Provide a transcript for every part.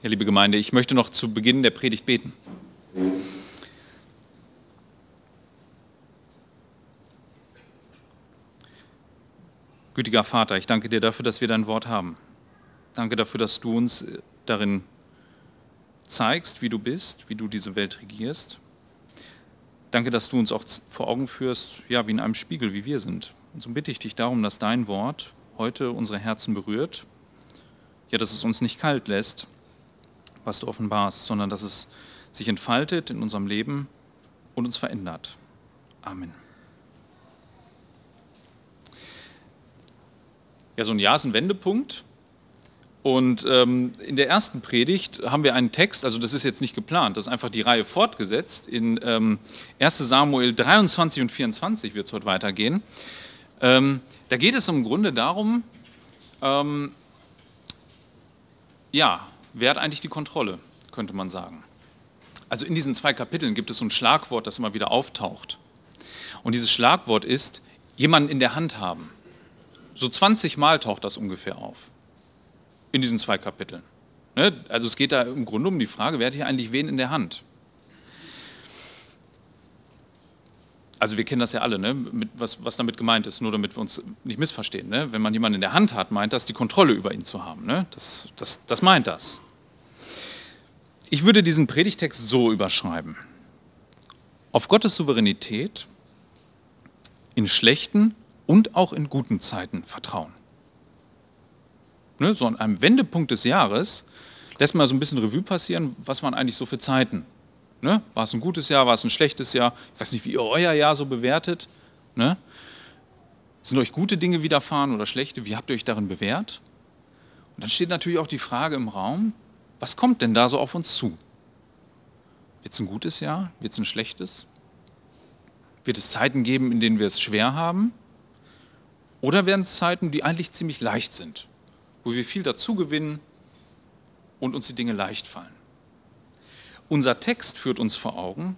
Ja, liebe Gemeinde, ich möchte noch zu Beginn der Predigt beten. Gütiger Vater, ich danke dir dafür, dass wir dein Wort haben. Danke dafür, dass du uns darin zeigst, wie du bist, wie du diese Welt regierst. Danke, dass du uns auch vor Augen führst, ja, wie in einem Spiegel, wie wir sind. Und so bitte ich dich darum, dass dein Wort heute unsere Herzen berührt, ja, dass es uns nicht kalt lässt, was du offenbarst, sondern dass es sich entfaltet in unserem Leben und uns verändert. Amen. Ja, so ein Jahr ist ein Wendepunkt. Und ähm, in der ersten Predigt haben wir einen Text, also das ist jetzt nicht geplant, das ist einfach die Reihe fortgesetzt. In ähm, 1 Samuel 23 und 24 wird es heute weitergehen. Ähm, da geht es im Grunde darum, ähm, ja, wer hat eigentlich die Kontrolle, könnte man sagen. Also in diesen zwei Kapiteln gibt es so ein Schlagwort, das immer wieder auftaucht. Und dieses Schlagwort ist, jemanden in der Hand haben. So 20 Mal taucht das ungefähr auf. In diesen zwei Kapiteln. Ne? Also es geht da im Grunde um die Frage, wer hat hier eigentlich wen in der Hand? Also wir kennen das ja alle, ne? Mit, was, was, damit gemeint ist, nur damit wir uns nicht missverstehen. Ne? Wenn man jemanden in der Hand hat, meint das, die Kontrolle über ihn zu haben. Ne? Das, das, das meint das. Ich würde diesen Predigtext so überschreiben. Auf Gottes Souveränität in schlechten und auch in guten Zeiten vertrauen. Ne, so an einem Wendepunkt des Jahres lässt man so ein bisschen Revue passieren, was waren eigentlich so für Zeiten. Ne? War es ein gutes Jahr, war es ein schlechtes Jahr? Ich weiß nicht, wie ihr euer Jahr so bewertet. Ne? Sind euch gute Dinge widerfahren oder schlechte? Wie habt ihr euch darin bewährt? Und dann steht natürlich auch die Frage im Raum, was kommt denn da so auf uns zu? Wird es ein gutes Jahr? Wird es ein schlechtes? Wird es Zeiten geben, in denen wir es schwer haben? Oder werden es Zeiten, die eigentlich ziemlich leicht sind, wo wir viel dazu gewinnen und uns die Dinge leicht fallen? Unser Text führt uns vor Augen,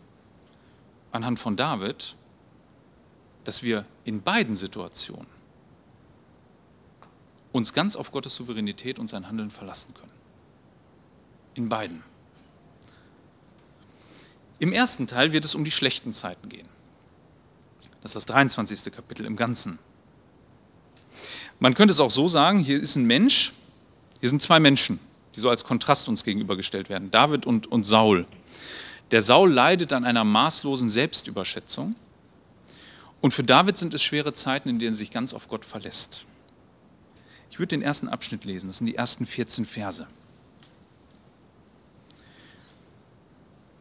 anhand von David, dass wir in beiden Situationen uns ganz auf Gottes Souveränität und sein Handeln verlassen können. In beiden. Im ersten Teil wird es um die schlechten Zeiten gehen. Das ist das 23. Kapitel im Ganzen. Man könnte es auch so sagen, hier ist ein Mensch, hier sind zwei Menschen, die so als Kontrast uns gegenübergestellt werden, David und, und Saul. Der Saul leidet an einer maßlosen Selbstüberschätzung und für David sind es schwere Zeiten, in denen er sich ganz auf Gott verlässt. Ich würde den ersten Abschnitt lesen, das sind die ersten 14 Verse.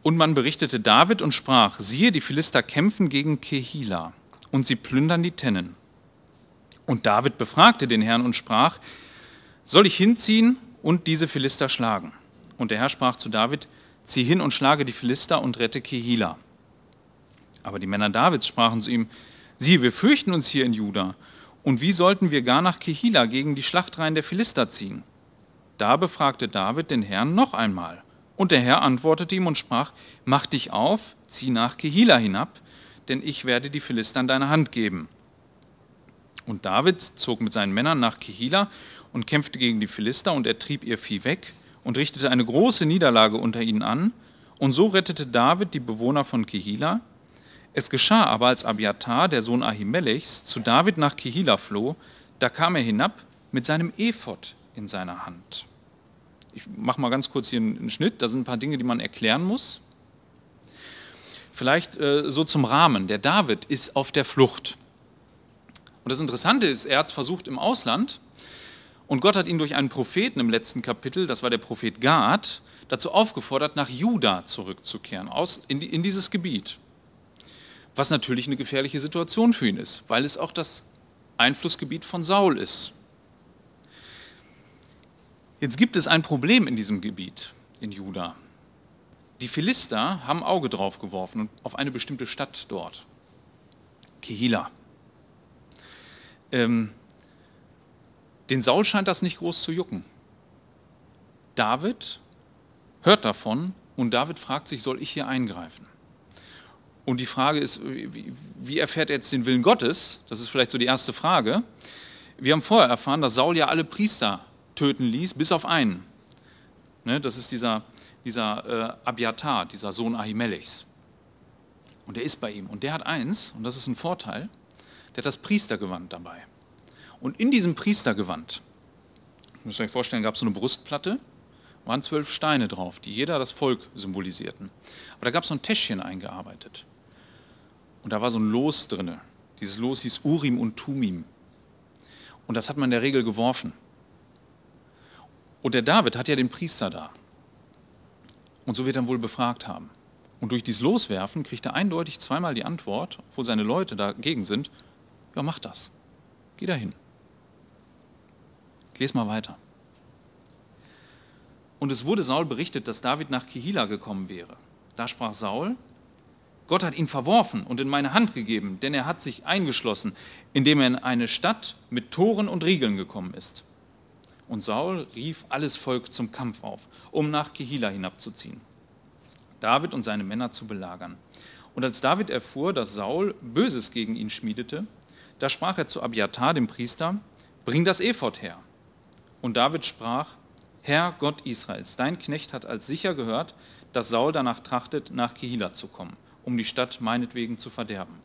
Und man berichtete David und sprach, siehe, die Philister kämpfen gegen Kehila und sie plündern die Tennen. Und David befragte den Herrn und sprach, soll ich hinziehen und diese Philister schlagen? Und der Herr sprach zu David, zieh hin und schlage die Philister und rette Kehila. Aber die Männer Davids sprachen zu ihm, siehe, wir fürchten uns hier in Juda, und wie sollten wir gar nach Kehila gegen die Schlachtreihen der Philister ziehen? Da befragte David den Herrn noch einmal. Und der Herr antwortete ihm und sprach, mach dich auf, zieh nach Kehila hinab, denn ich werde die Philister in deine Hand geben. Und David zog mit seinen Männern nach Kehila und kämpfte gegen die Philister und er trieb ihr Vieh weg und richtete eine große Niederlage unter ihnen an. Und so rettete David die Bewohner von Kehila. Es geschah aber, als Abiatar, der Sohn Ahimelechs, zu David nach Kehila floh, da kam er hinab mit seinem Ephod in seiner Hand. Ich mache mal ganz kurz hier einen Schnitt, da sind ein paar Dinge, die man erklären muss. Vielleicht äh, so zum Rahmen. Der David ist auf der Flucht. Und das Interessante ist, er hat es versucht im Ausland und Gott hat ihn durch einen Propheten im letzten Kapitel, das war der Prophet Gad, dazu aufgefordert, nach Juda zurückzukehren, aus, in, in dieses Gebiet. Was natürlich eine gefährliche Situation für ihn ist, weil es auch das Einflussgebiet von Saul ist. Jetzt gibt es ein Problem in diesem Gebiet, in Juda. Die Philister haben Auge drauf geworfen auf eine bestimmte Stadt dort, Kehila. Ähm, den Saul scheint das nicht groß zu jucken. David hört davon und David fragt sich, soll ich hier eingreifen? Und die Frage ist, wie, wie erfährt er jetzt den Willen Gottes? Das ist vielleicht so die erste Frage. Wir haben vorher erfahren, dass Saul ja alle Priester töten ließ, bis auf einen. Ne, das ist dieser, dieser äh, Abiatar, dieser Sohn Ahimelechs. Und der ist bei ihm. Und der hat eins, und das ist ein Vorteil, der hat das Priestergewand dabei. Und in diesem Priestergewand, müsst ihr euch vorstellen, gab es so eine Brustplatte, waren zwölf Steine drauf, die jeder das Volk symbolisierten. Aber da gab es so ein Täschchen eingearbeitet. Und da war so ein Los drin. Dieses Los hieß Urim und Tumim. Und das hat man in der Regel geworfen. Und der David hat ja den Priester da. Und so wird er wohl befragt haben. Und durch dieses Loswerfen kriegt er eindeutig zweimal die Antwort, obwohl seine Leute dagegen sind, ja, mach das. Geh dahin. Ich lese mal weiter. Und es wurde Saul berichtet, dass David nach Kehila gekommen wäre. Da sprach Saul, Gott hat ihn verworfen und in meine Hand gegeben, denn er hat sich eingeschlossen, indem er in eine Stadt mit Toren und Riegeln gekommen ist. Und Saul rief alles Volk zum Kampf auf, um nach Kehila hinabzuziehen, David und seine Männer zu belagern. Und als David erfuhr, dass Saul Böses gegen ihn schmiedete, da sprach er zu Abiatar, dem Priester, bring das Ephod her. Und David sprach, Herr Gott Israels, dein Knecht hat als sicher gehört, dass Saul danach trachtet, nach Kehila zu kommen, um die Stadt meinetwegen zu verderben.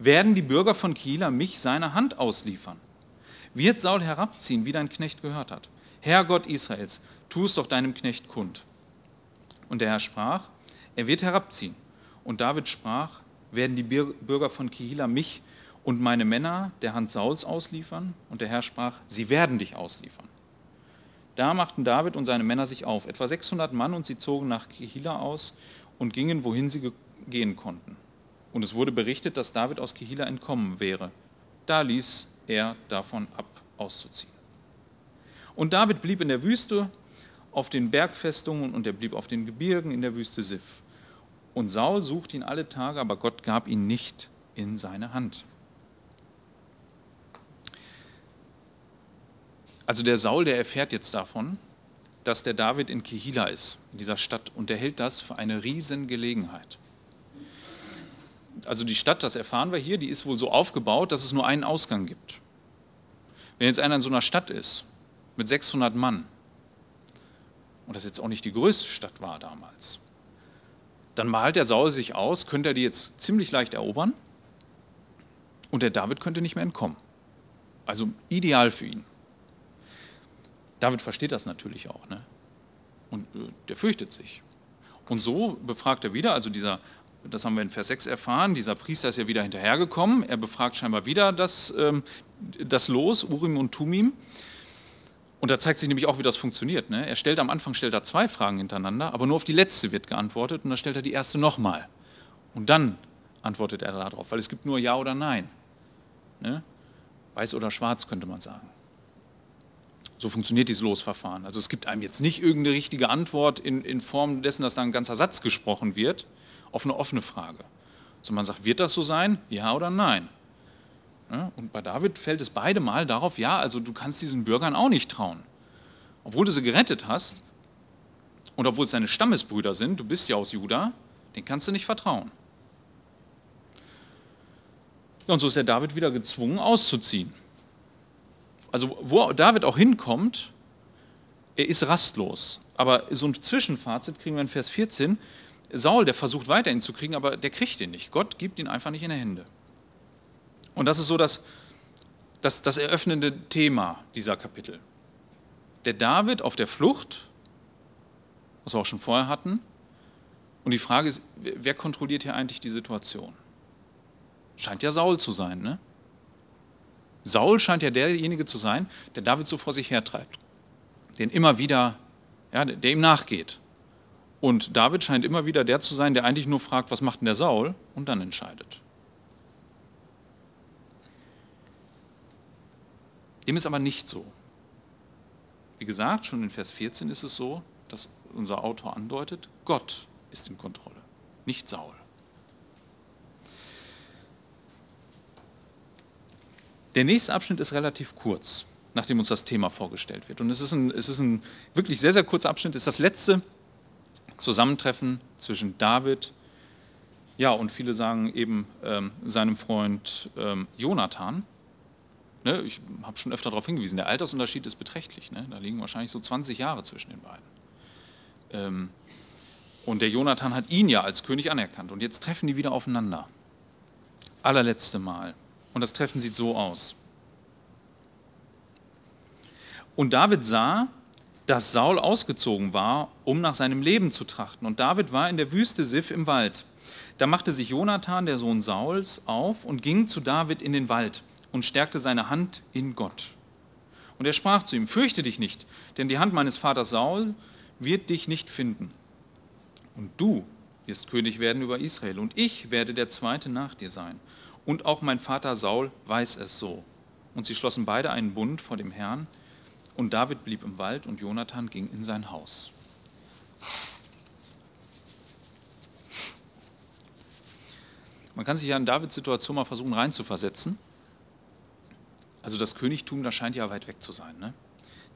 Werden die Bürger von Kehila mich seiner Hand ausliefern? Wird Saul herabziehen, wie dein Knecht gehört hat. Herr Gott Israels, tu es doch deinem Knecht kund. Und der Herr sprach, er wird herabziehen. Und David sprach, werden die Bürger von Kehila mich und meine Männer der Hand Sauls ausliefern? Und der Herr sprach, sie werden dich ausliefern. Da machten David und seine Männer sich auf, etwa 600 Mann, und sie zogen nach Kehila aus und gingen, wohin sie gehen konnten. Und es wurde berichtet, dass David aus Kehila entkommen wäre. Da ließ er davon ab, auszuziehen. Und David blieb in der Wüste auf den Bergfestungen und er blieb auf den Gebirgen in der Wüste Sif. Und Saul suchte ihn alle Tage, aber Gott gab ihn nicht in seine Hand. Also der Saul, der erfährt jetzt davon, dass der David in Kehila ist, in dieser Stadt, und er hält das für eine Riesengelegenheit also die Stadt, das erfahren wir hier, die ist wohl so aufgebaut, dass es nur einen Ausgang gibt. Wenn jetzt einer in so einer Stadt ist, mit 600 Mann, und das jetzt auch nicht die größte Stadt war damals, dann malt der Saul sich aus, könnte er die jetzt ziemlich leicht erobern und der David könnte nicht mehr entkommen. Also ideal für ihn. David versteht das natürlich auch, ne? Und äh, der fürchtet sich. Und so befragt er wieder, also dieser das haben wir in Vers 6 erfahren, dieser Priester ist ja wieder hinterhergekommen, er befragt scheinbar wieder das, ähm, das Los, Urim und Tumim. Und da zeigt sich nämlich auch, wie das funktioniert. Ne? Er stellt am Anfang stellt er zwei Fragen hintereinander, aber nur auf die letzte wird geantwortet und dann stellt er die erste nochmal. Und dann antwortet er darauf, weil es gibt nur Ja oder Nein. Ne? Weiß oder schwarz könnte man sagen. So funktioniert dieses Losverfahren. Also es gibt einem jetzt nicht irgendeine richtige Antwort in, in Form dessen, dass da ein ganzer Satz gesprochen wird, auf eine offene Frage. Also man sagt, wird das so sein? Ja oder nein? Und bei David fällt es beide Mal darauf, ja, also du kannst diesen Bürgern auch nicht trauen. Obwohl du sie gerettet hast und obwohl es deine Stammesbrüder sind, du bist ja aus Juda, den kannst du nicht vertrauen. und so ist der David wieder gezwungen auszuziehen. Also wo David auch hinkommt, er ist rastlos. Aber so ein Zwischenfazit kriegen wir in Vers 14. Saul, der versucht weiter ihn zu kriegen, aber der kriegt ihn nicht. Gott gibt ihn einfach nicht in die Hände. Und das ist so das, das, das eröffnende Thema dieser Kapitel. Der David auf der Flucht, was wir auch schon vorher hatten. Und die Frage ist, wer kontrolliert hier eigentlich die Situation? Scheint ja Saul zu sein, ne? Saul scheint ja derjenige zu sein, der David so vor sich hertreibt, den immer wieder, ja, der ihm nachgeht. Und David scheint immer wieder der zu sein, der eigentlich nur fragt, was macht denn der Saul und dann entscheidet. Dem ist aber nicht so. Wie gesagt, schon in Vers 14 ist es so, dass unser Autor andeutet, Gott ist in Kontrolle, nicht Saul. Der nächste Abschnitt ist relativ kurz, nachdem uns das Thema vorgestellt wird. Und es ist ein, es ist ein wirklich sehr, sehr kurzer Abschnitt, es ist das letzte Zusammentreffen zwischen David, ja, und viele sagen eben ähm, seinem Freund ähm, Jonathan. Ne, ich habe schon öfter darauf hingewiesen, der Altersunterschied ist beträchtlich. Ne? Da liegen wahrscheinlich so 20 Jahre zwischen den beiden. Ähm, und der Jonathan hat ihn ja als König anerkannt. Und jetzt treffen die wieder aufeinander. Allerletzte Mal. Und das Treffen sieht so aus. Und David sah, dass Saul ausgezogen war, um nach seinem Leben zu trachten. Und David war in der Wüste Sif im Wald. Da machte sich Jonathan, der Sohn Sauls, auf und ging zu David in den Wald und stärkte seine Hand in Gott. Und er sprach zu ihm, fürchte dich nicht, denn die Hand meines Vaters Saul wird dich nicht finden. Und du wirst König werden über Israel, und ich werde der Zweite nach dir sein. Und auch mein Vater Saul weiß es so. Und sie schlossen beide einen Bund vor dem Herrn, und David blieb im Wald und Jonathan ging in sein Haus. Man kann sich ja in Davids Situation mal versuchen reinzuversetzen. Also das Königtum, das scheint ja weit weg zu sein. Ne?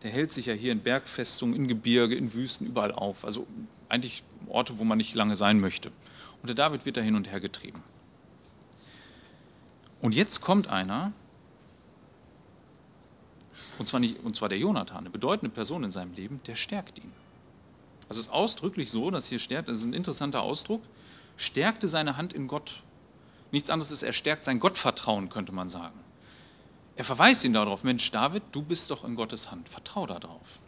Der hält sich ja hier in Bergfestungen, in Gebirge, in Wüsten, überall auf. Also eigentlich Orte, wo man nicht lange sein möchte. Und der David wird da hin und her getrieben. Und jetzt kommt einer, und zwar, nicht, und zwar der Jonathan, eine bedeutende Person in seinem Leben, der stärkt ihn. Also es ist ausdrücklich so, dass hier stärkt, das ist ein interessanter Ausdruck, stärkte seine Hand in Gott. Nichts anderes ist, er stärkt sein Gottvertrauen, könnte man sagen. Er verweist ihn darauf, Mensch, David, du bist doch in Gottes Hand, vertrau darauf.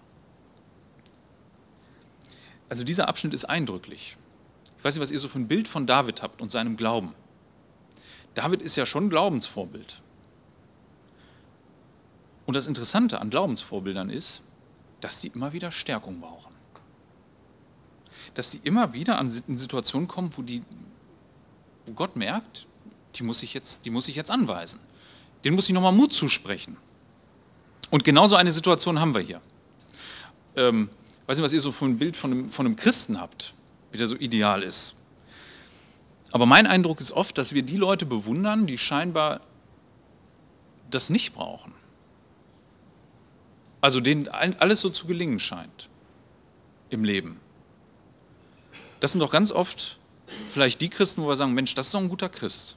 Also dieser Abschnitt ist eindrücklich. Ich weiß nicht, was ihr so für ein Bild von David habt und seinem Glauben. David ist ja schon Glaubensvorbild. Und das Interessante an Glaubensvorbildern ist, dass die immer wieder Stärkung brauchen. Dass die immer wieder an Situationen kommen, wo, die, wo Gott merkt, die muss, ich jetzt, die muss ich jetzt anweisen. Den muss ich nochmal Mut zusprechen. Und genauso eine Situation haben wir hier. Ähm, weiß nicht, was ihr so für ein Bild von einem, von einem Christen habt, wie der so ideal ist. Aber mein Eindruck ist oft, dass wir die Leute bewundern, die scheinbar das nicht brauchen. Also denen alles so zu gelingen scheint im Leben. Das sind doch ganz oft vielleicht die Christen, wo wir sagen, Mensch, das ist doch ein guter Christ.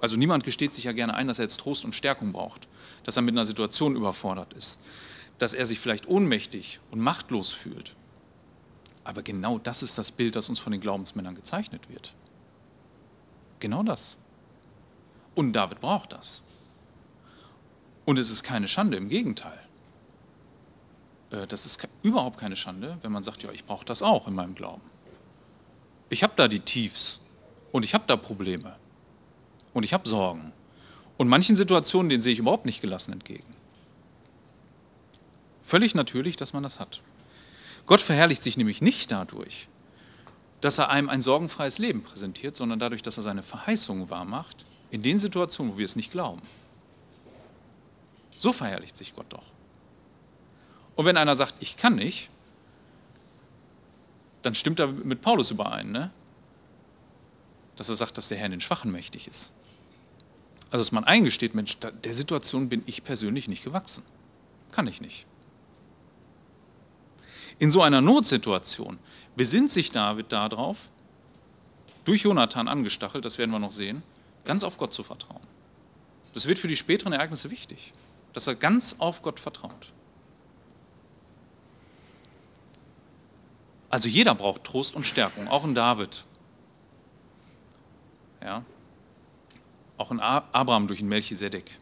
Also niemand gesteht sich ja gerne ein, dass er jetzt Trost und Stärkung braucht, dass er mit einer Situation überfordert ist, dass er sich vielleicht ohnmächtig und machtlos fühlt. Aber genau das ist das Bild, das uns von den Glaubensmännern gezeichnet wird. Genau das. Und David braucht das. Und es ist keine Schande, im Gegenteil. Äh, das ist überhaupt keine Schande, wenn man sagt, ja, ich brauche das auch in meinem Glauben. Ich habe da die Tiefs und ich habe da Probleme und ich habe Sorgen. Und manchen Situationen, denen sehe ich überhaupt nicht gelassen entgegen. Völlig natürlich, dass man das hat. Gott verherrlicht sich nämlich nicht dadurch, dass er einem ein sorgenfreies Leben präsentiert, sondern dadurch, dass er seine Verheißungen wahrmacht, in den Situationen, wo wir es nicht glauben. So verherrlicht sich Gott doch. Und wenn einer sagt, ich kann nicht, dann stimmt er mit Paulus überein, ne? dass er sagt, dass der Herr in den Schwachen mächtig ist. Also dass man eingesteht, Mensch, der Situation bin ich persönlich nicht gewachsen. Kann ich nicht. In so einer Notsituation besinnt sich David darauf, durch Jonathan angestachelt, das werden wir noch sehen, ganz auf Gott zu vertrauen. Das wird für die späteren Ereignisse wichtig dass er ganz auf Gott vertraut. Also jeder braucht Trost und Stärkung, auch ein David. Ja? Auch ein Abraham durch ein Melchisedek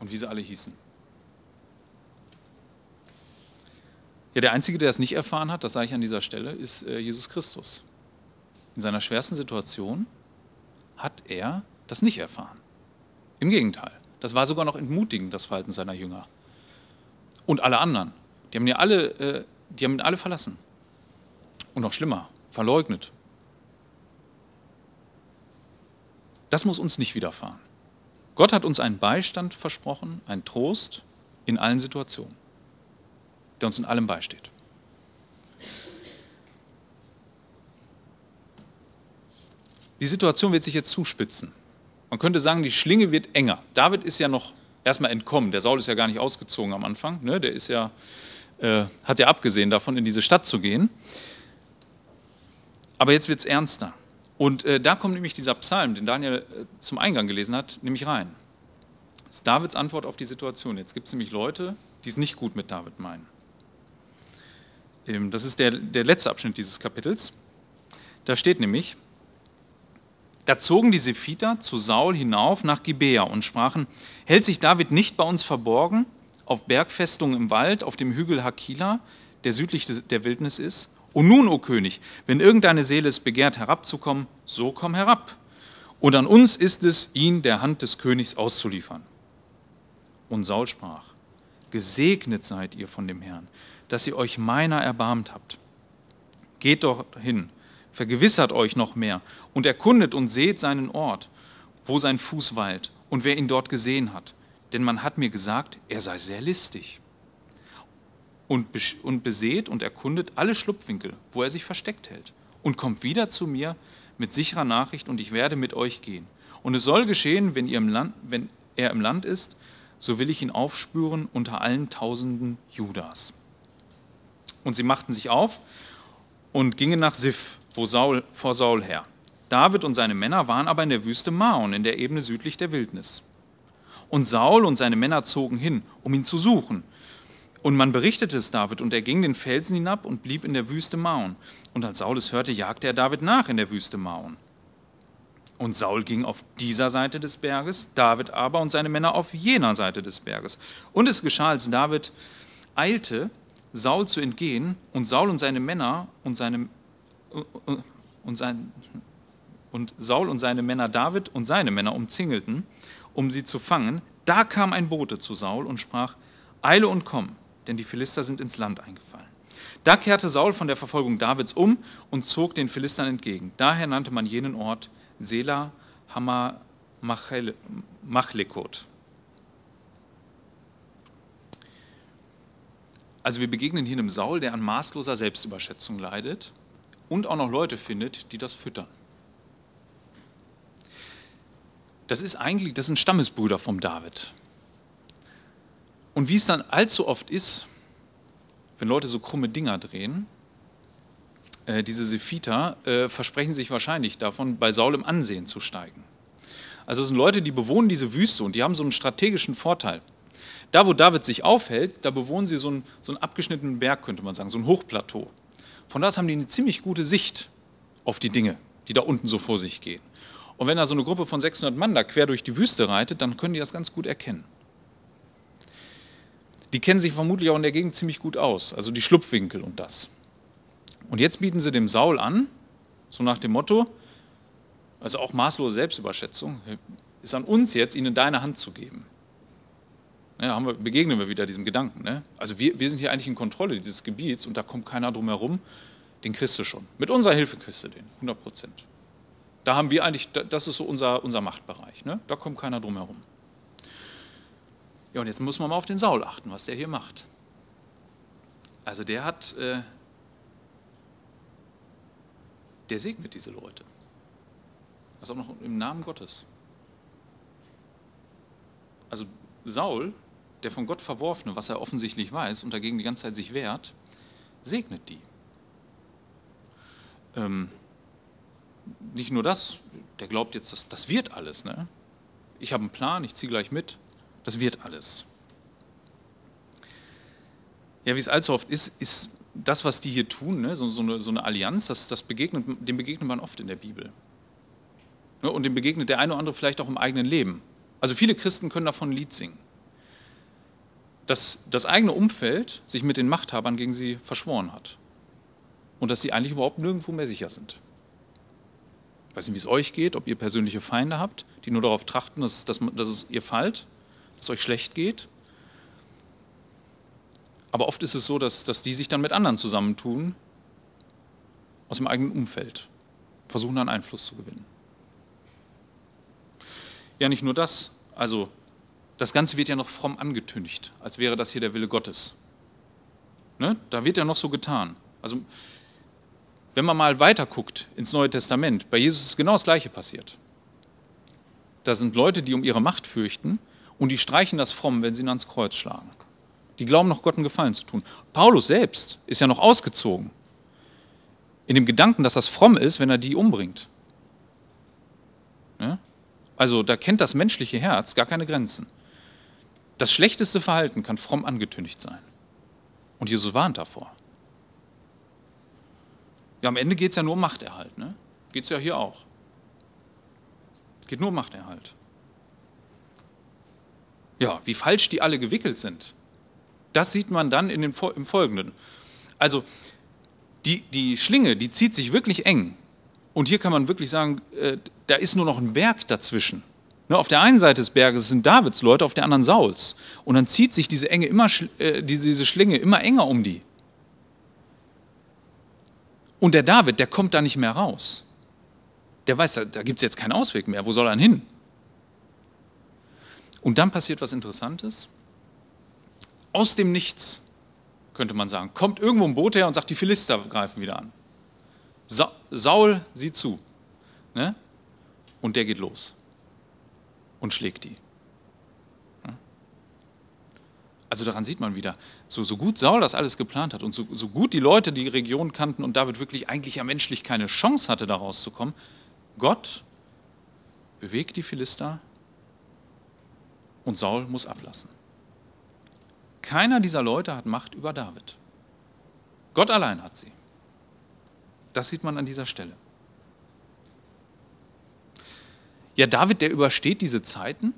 und wie sie alle hießen. Ja, der Einzige, der das nicht erfahren hat, das sage ich an dieser Stelle, ist äh, Jesus Christus. In seiner schwersten Situation hat er das nicht erfahren. Im Gegenteil. Das war sogar noch entmutigend, das Verhalten seiner Jünger. Und alle anderen. Die haben, ja alle, äh, die haben ihn alle verlassen. Und noch schlimmer, verleugnet. Das muss uns nicht widerfahren. Gott hat uns einen Beistand versprochen, einen Trost in allen Situationen, der uns in allem beisteht. Die Situation wird sich jetzt zuspitzen. Man könnte sagen, die Schlinge wird enger. David ist ja noch erstmal entkommen. Der Saul ist ja gar nicht ausgezogen am Anfang. Ne? Der ist ja, äh, hat ja abgesehen davon, in diese Stadt zu gehen. Aber jetzt wird es ernster. Und äh, da kommt nämlich dieser Psalm, den Daniel äh, zum Eingang gelesen hat, nämlich rein. Das ist Davids Antwort auf die Situation. Jetzt gibt es nämlich Leute, die es nicht gut mit David meinen. Ähm, das ist der, der letzte Abschnitt dieses Kapitels. Da steht nämlich, da zogen die Sephiter zu Saul hinauf nach Gibea und sprachen, hält sich David nicht bei uns verborgen auf Bergfestungen im Wald, auf dem Hügel Hakila, der südlich der Wildnis ist? Und nun, o König, wenn irgendeine Seele es begehrt, herabzukommen, so komm herab. Und an uns ist es, ihn der Hand des Königs auszuliefern. Und Saul sprach, Gesegnet seid ihr von dem Herrn, dass ihr euch meiner erbarmt habt. Geht doch hin, vergewissert euch noch mehr und erkundet und seht seinen Ort, wo sein Fuß weilt und wer ihn dort gesehen hat. Denn man hat mir gesagt, er sei sehr listig. Und, und beseht und erkundet alle Schlupfwinkel, wo er sich versteckt hält. Und kommt wieder zu mir mit sicherer Nachricht und ich werde mit euch gehen. Und es soll geschehen, wenn, ihr im Land, wenn er im Land ist, so will ich ihn aufspüren unter allen Tausenden Judas. Und sie machten sich auf und gingen nach Sif, wo Saul, vor Saul her. David und seine Männer waren aber in der Wüste Maon, in der Ebene südlich der Wildnis. Und Saul und seine Männer zogen hin, um ihn zu suchen. Und man berichtete es David, und er ging den Felsen hinab und blieb in der Wüste Maon. Und als Saul es hörte, jagte er David nach in der Wüste Maon. Und Saul ging auf dieser Seite des Berges, David aber und seine Männer auf jener Seite des Berges. Und es geschah, als David eilte, Saul zu entgehen, und Saul und seine Männer und seine und, sein, und Saul und seine Männer David und seine Männer umzingelten, um sie zu fangen, da kam ein Bote zu Saul und sprach, Eile und komm, denn die Philister sind ins Land eingefallen. Da kehrte Saul von der Verfolgung Davids um und zog den Philistern entgegen. Daher nannte man jenen Ort Sela Hammer Machlekot. Also wir begegnen hier einem Saul, der an maßloser Selbstüberschätzung leidet und auch noch Leute findet, die das füttern. Das ist eigentlich, das sind Stammesbrüder vom David. Und wie es dann allzu oft ist, wenn Leute so krumme Dinger drehen, äh, diese Sephiter äh, versprechen sich wahrscheinlich davon, bei Saul im Ansehen zu steigen. Also es sind Leute, die bewohnen diese Wüste und die haben so einen strategischen Vorteil. Da, wo David sich aufhält, da bewohnen sie so einen, so einen abgeschnittenen Berg, könnte man sagen, so ein Hochplateau. Von da aus haben die eine ziemlich gute Sicht auf die Dinge, die da unten so vor sich gehen. Und wenn da so eine Gruppe von 600 Mann da quer durch die Wüste reitet, dann können die das ganz gut erkennen. Die kennen sich vermutlich auch in der Gegend ziemlich gut aus, also die Schlupfwinkel und das. Und jetzt bieten sie dem Saul an, so nach dem Motto, also auch maßlose Selbstüberschätzung, ist an uns jetzt, ihnen deine Hand zu geben. Ja, wir, begegnen wir wieder diesem Gedanken. Ne? Also wir, wir sind hier eigentlich in Kontrolle dieses Gebiets und da kommt keiner drum herum, den kriegst du schon. Mit unserer Hilfe kriegst du den, 100 Prozent. Da haben wir eigentlich, das ist so unser, unser Machtbereich. Ne? Da kommt keiner drum herum. Ja, und jetzt muss man mal auf den Saul achten, was der hier macht. Also der hat, äh, der segnet diese Leute. Das auch noch im Namen Gottes. Also Saul der von Gott verworfene, was er offensichtlich weiß und dagegen die ganze Zeit sich wehrt, segnet die. Ähm, nicht nur das, der glaubt jetzt, das, das wird alles. Ne? Ich habe einen Plan, ich ziehe gleich mit, das wird alles. Ja, wie es allzu oft ist, ist das, was die hier tun, ne, so, so, eine, so eine Allianz, das, das begegnet, dem begegnet man oft in der Bibel. Ne, und dem begegnet der eine oder andere vielleicht auch im eigenen Leben. Also viele Christen können davon ein Lied singen dass das eigene Umfeld sich mit den Machthabern gegen sie verschworen hat. Und dass sie eigentlich überhaupt nirgendwo mehr sicher sind. Ich weiß nicht, wie es euch geht, ob ihr persönliche Feinde habt, die nur darauf trachten, dass, dass, dass es ihr fallt, dass es euch schlecht geht. Aber oft ist es so, dass, dass die sich dann mit anderen zusammentun, aus dem eigenen Umfeld, versuchen dann Einfluss zu gewinnen. Ja, nicht nur das. Also das Ganze wird ja noch fromm angetüncht, als wäre das hier der Wille Gottes. Ne? Da wird ja noch so getan. Also, wenn man mal weiter guckt ins Neue Testament, bei Jesus ist genau das Gleiche passiert. Da sind Leute, die um ihre Macht fürchten und die streichen das fromm, wenn sie ihn ans Kreuz schlagen. Die glauben noch Gott einen Gefallen zu tun. Paulus selbst ist ja noch ausgezogen. In dem Gedanken, dass das fromm ist, wenn er die umbringt. Ja? Also da kennt das menschliche Herz gar keine Grenzen. Das schlechteste Verhalten kann fromm angetüncht sein. Und Jesus warnt davor. Ja, am Ende geht es ja nur um Machterhalt. Ne? Geht es ja hier auch. Geht nur um Machterhalt. Ja, wie falsch die alle gewickelt sind. Das sieht man dann in den, im Folgenden. Also die, die Schlinge, die zieht sich wirklich eng. Und hier kann man wirklich sagen, äh, da ist nur noch ein Berg dazwischen. Ne, auf der einen Seite des Berges sind Davids Leute, auf der anderen Sauls. Und dann zieht sich diese, enge immer, äh, diese, Schlinge immer enger um die. Und der David, der kommt da nicht mehr raus. Der weiß, da, gibt es jetzt keinen Ausweg mehr. Wo soll er hin? Und dann passiert was Interessantes. Aus dem Nichts, könnte man sagen, kommt irgendwo ein Boot her und sagt, die Philister greifen wieder an. Sa Saul sieht zu. Ne? Und der geht los und schlägt die. Also daran sieht man wieder, so, so gut Saul das alles geplant hat und so, so gut die Leute die Region kannten und David wirklich eigentlich ja menschlich keine Chance hatte, da rauszukommen, Gott bewegt die Philister und Saul muss ablassen. Keiner dieser Leute hat Macht über David. Gott allein hat sie. Das sieht man an dieser Stelle. Ja, David, der übersteht diese Zeiten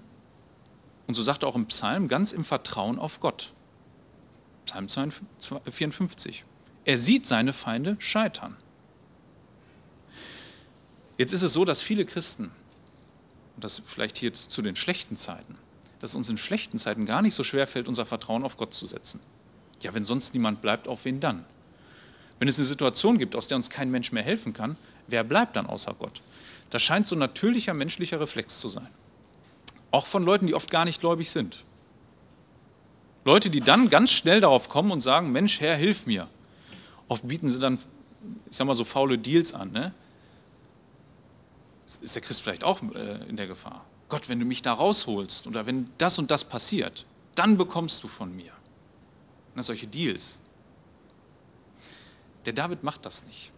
und so sagt er auch im Psalm, ganz im Vertrauen auf Gott. Psalm 54. Er sieht seine Feinde scheitern. Jetzt ist es so, dass viele Christen, und das vielleicht hier zu den schlechten Zeiten, dass es uns in schlechten Zeiten gar nicht so schwer fällt, unser Vertrauen auf Gott zu setzen. Ja, wenn sonst niemand bleibt, auf wen dann? Wenn es eine Situation gibt, aus der uns kein Mensch mehr helfen kann, wer bleibt dann außer Gott? Das scheint so ein natürlicher menschlicher Reflex zu sein. Auch von Leuten, die oft gar nicht gläubig sind. Leute, die dann ganz schnell darauf kommen und sagen, Mensch, Herr, hilf mir. Oft bieten sie dann, ich sag mal so, faule Deals an. Ne? Ist der Christ vielleicht auch äh, in der Gefahr? Gott, wenn du mich da rausholst oder wenn das und das passiert, dann bekommst du von mir. Na, solche Deals. Der David macht das nicht.